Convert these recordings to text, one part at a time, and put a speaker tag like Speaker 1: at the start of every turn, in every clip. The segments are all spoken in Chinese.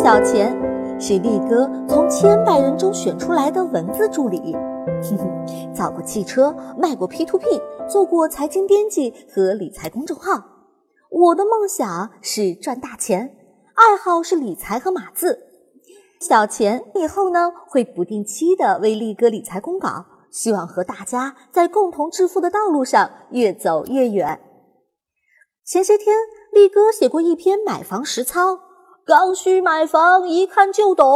Speaker 1: 小钱是力哥从千百人中选出来的文字助理，哼哼，造过汽车，卖过 P to P，做过财经编辑和理财公众号。我的梦想是赚大钱，爱好是理财和码字。小钱以后呢会不定期的为力哥理财公稿，希望和大家在共同致富的道路上越走越远。前些天，力哥写过一篇买房实操。刚需买房一看就懂。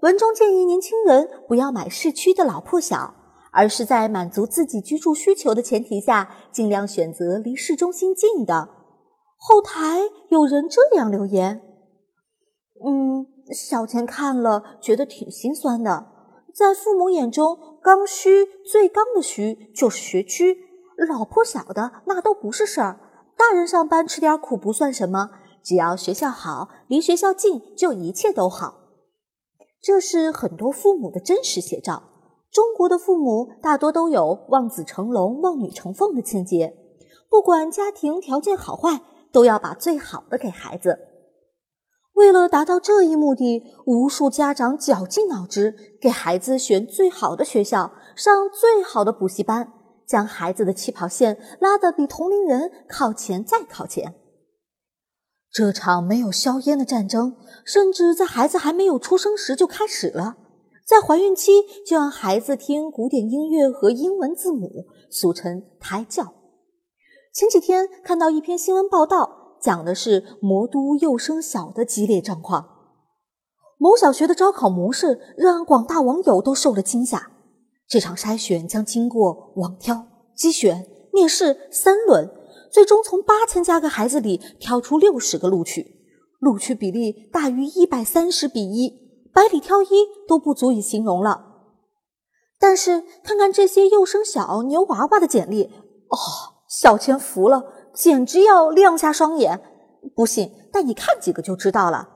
Speaker 1: 文中建议年轻人不要买市区的老破小，而是在满足自己居住需求的前提下，尽量选择离市中心近的。后台有人这样留言：“嗯，小钱看了觉得挺心酸的。在父母眼中，刚需最刚的需就是学区，老破小的那都不是事儿。大人上班吃点苦不算什么。”只要学校好，离学校近，就一切都好。这是很多父母的真实写照。中国的父母大多都有望子成龙、望女成凤的情节，不管家庭条件好坏，都要把最好的给孩子。为了达到这一目的，无数家长绞尽脑汁，给孩子选最好的学校，上最好的补习班，将孩子的起跑线拉得比同龄人靠前再靠前。这场没有硝烟的战争，甚至在孩子还没有出生时就开始了。在怀孕期就让孩子听古典音乐和英文字母，俗称胎教。前几天看到一篇新闻报道，讲的是魔都幼升小的激烈状况。某小学的招考模式让广大网友都受了惊吓。这场筛选将经过网挑、机选、面试三轮。最终从八千加个孩子里挑出六十个录取，录取比例大于一百三十比一，百里挑一都不足以形容了。但是看看这些幼升小牛娃娃的简历，哦，小千服了，简直要亮瞎双眼。不信带你看几个就知道了。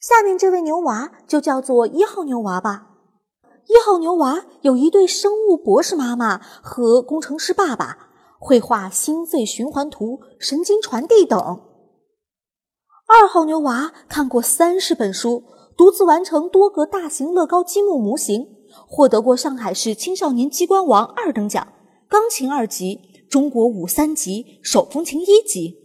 Speaker 1: 下面这位牛娃就叫做一号牛娃吧。一号牛娃有一对生物博士妈妈和工程师爸爸。绘画心肺循环图、神经传递等。二号牛娃看过三十本书，独自完成多个大型乐高积木模型，获得过上海市青少年机关王二等奖，钢琴二级，中国舞三级，手风琴一级。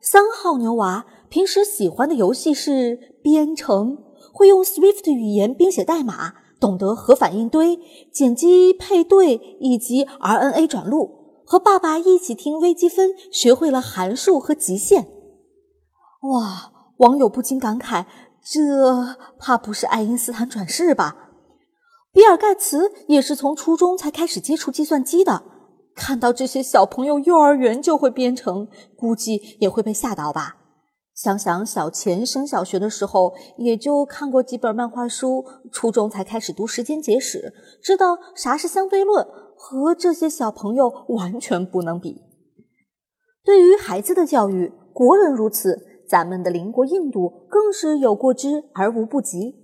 Speaker 1: 三号牛娃平时喜欢的游戏是编程，会用 Swift 语言编写代码，懂得核反应堆、碱基配对以及 RNA 转录。和爸爸一起听微积分，学会了函数和极限。哇！网友不禁感慨：这怕不是爱因斯坦转世吧？比尔盖茨也是从初中才开始接触计算机的。看到这些小朋友幼儿园就会编程，估计也会被吓到吧？想想小钱升小学的时候，也就看过几本漫画书，初中才开始读时间简史，知道啥是相对论。和这些小朋友完全不能比。对于孩子的教育，国人如此，咱们的邻国印度更是有过之而无不及。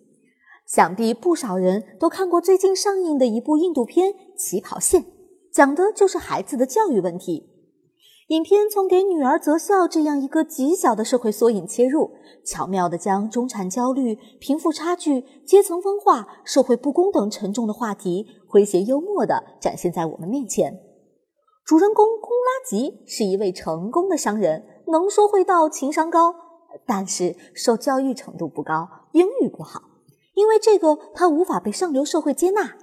Speaker 1: 想必不少人都看过最近上映的一部印度片《起跑线》，讲的就是孩子的教育问题。影片从给女儿择校这样一个极小的社会缩影切入，巧妙地将中产焦虑、贫富差距、阶层分化、社会不公等沉重的话题，诙谐幽默地展现在我们面前。主人公空拉吉是一位成功的商人，能说会道，情商高，但是受教育程度不高，英语不好。因为这个，他无法被上流社会接纳。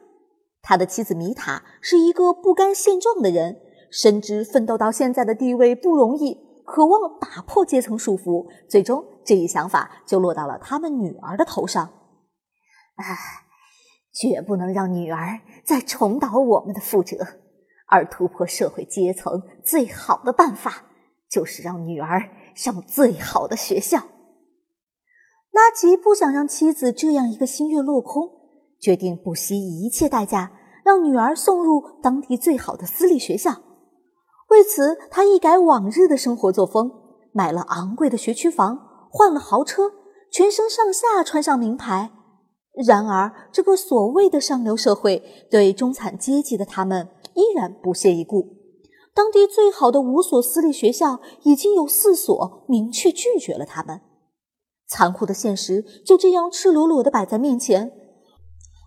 Speaker 1: 他的妻子米塔是一个不甘现状的人。深知奋斗到现在的地位不容易，渴望打破阶层束缚，最终这一想法就落到了他们女儿的头上。唉，绝不能让女儿再重蹈我们的覆辙。而突破社会阶层最好的办法，就是让女儿上最好的学校。拉吉不想让妻子这样一个心愿落空，决定不惜一切代价让女儿送入当地最好的私立学校。为此，他一改往日的生活作风，买了昂贵的学区房，换了豪车，全身上下穿上名牌。然而，这个所谓的上流社会对中产阶级的他们依然不屑一顾。当地最好的五所私立学校已经有四所明确拒绝了他们。残酷的现实就这样赤裸裸地摆在面前。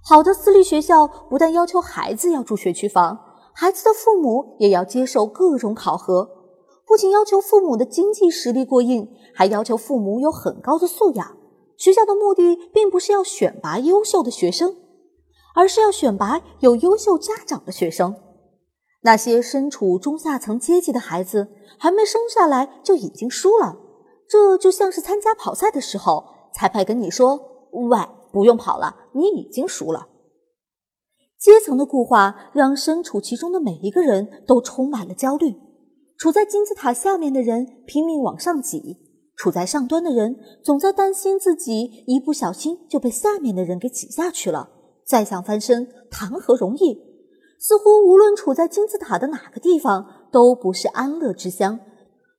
Speaker 1: 好的私立学校不但要求孩子要住学区房，孩子的父母也要接受各种考核，不仅要求父母的经济实力过硬，还要求父母有很高的素养。学校的目的并不是要选拔优秀的学生，而是要选拔有优秀家长的学生。那些身处中下层阶级的孩子，还没生下来就已经输了。这就像是参加跑赛的时候，裁判跟你说：“喂，不用跑了，你已经输了。”阶层的固化让身处其中的每一个人都充满了焦虑。处在金字塔下面的人拼命往上挤，处在上端的人总在担心自己一不小心就被下面的人给挤下去了。再想翻身，谈何容易？似乎无论处在金字塔的哪个地方，都不是安乐之乡，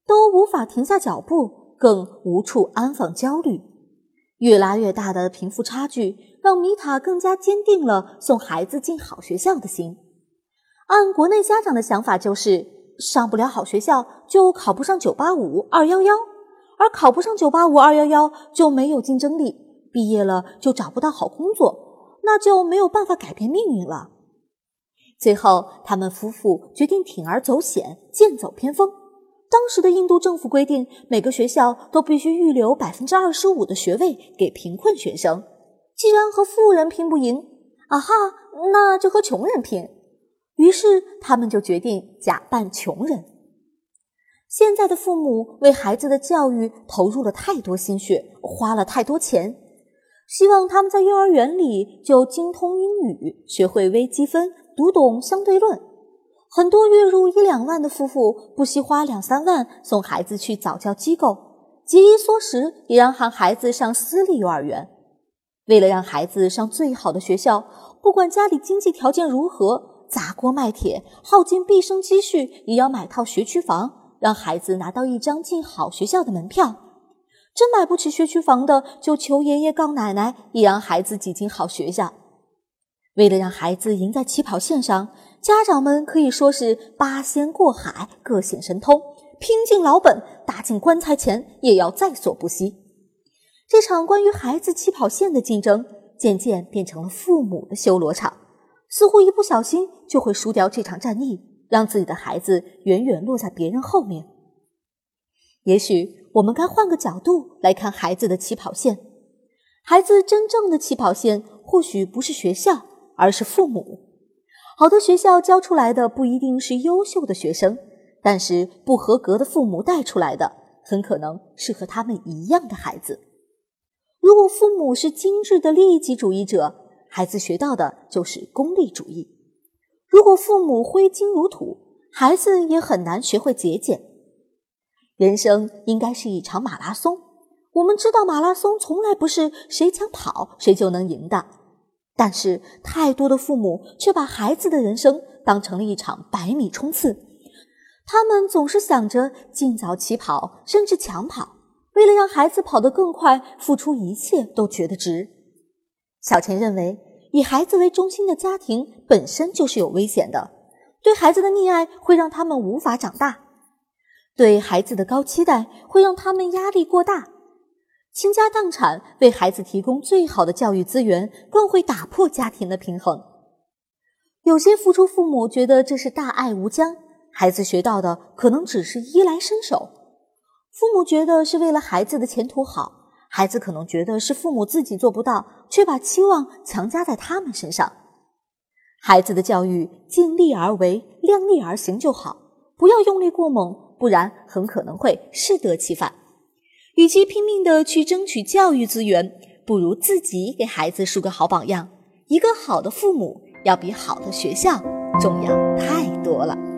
Speaker 1: 都无法停下脚步。更无处安放焦虑，越拉越大的贫富差距让米塔更加坚定了送孩子进好学校的心。按国内家长的想法，就是上不了好学校就考不上九八五、二幺幺，而考不上九八五、二幺幺就没有竞争力，毕业了就找不到好工作，那就没有办法改变命运了。最后，他们夫妇决定铤而走险，剑走偏锋。当时的印度政府规定，每个学校都必须预留百分之二十五的学位给贫困学生。既然和富人拼不赢，啊哈，那就和穷人拼。于是他们就决定假扮穷人。现在的父母为孩子的教育投入了太多心血，花了太多钱，希望他们在幼儿园里就精通英语，学会微积分，读懂相对论。很多月入一两万的夫妇不惜花两三万送孩子去早教机构，节衣缩食也让喊孩子上私立幼儿园。为了让孩子上最好的学校，不管家里经济条件如何，砸锅卖铁，耗尽毕生积蓄也要买套学区房，让孩子拿到一张进好学校的门票。真买不起学区房的，就求爷爷告奶奶，也让孩子挤进好学校。为了让孩子赢在起跑线上。家长们可以说是八仙过海，各显神通，拼尽老本，打进棺材前也要在所不惜。这场关于孩子起跑线的竞争，渐渐变成了父母的修罗场，似乎一不小心就会输掉这场战役，让自己的孩子远远落在别人后面。也许我们该换个角度来看孩子的起跑线，孩子真正的起跑线或许不是学校，而是父母。好的学校教出来的不一定是优秀的学生，但是不合格的父母带出来的很可能是和他们一样的孩子。如果父母是精致的利己主义者，孩子学到的就是功利主义；如果父母挥金如土，孩子也很难学会节俭。人生应该是一场马拉松，我们知道马拉松从来不是谁抢跑谁就能赢的。但是，太多的父母却把孩子的人生当成了一场百米冲刺，他们总是想着尽早起跑，甚至抢跑，为了让孩子跑得更快，付出一切都觉得值。小钱认为，以孩子为中心的家庭本身就是有危险的，对孩子的溺爱会让他们无法长大，对孩子的高期待会让他们压力过大。倾家荡产为孩子提供最好的教育资源，更会打破家庭的平衡。有些付出父母觉得这是大爱无疆，孩子学到的可能只是衣来伸手。父母觉得是为了孩子的前途好，孩子可能觉得是父母自己做不到，却把期望强加在他们身上。孩子的教育，尽力而为，量力而行就好，不要用力过猛，不然很可能会适得其反。与其拼命的去争取教育资源，不如自己给孩子树个好榜样。一个好的父母，要比好的学校重要太多了。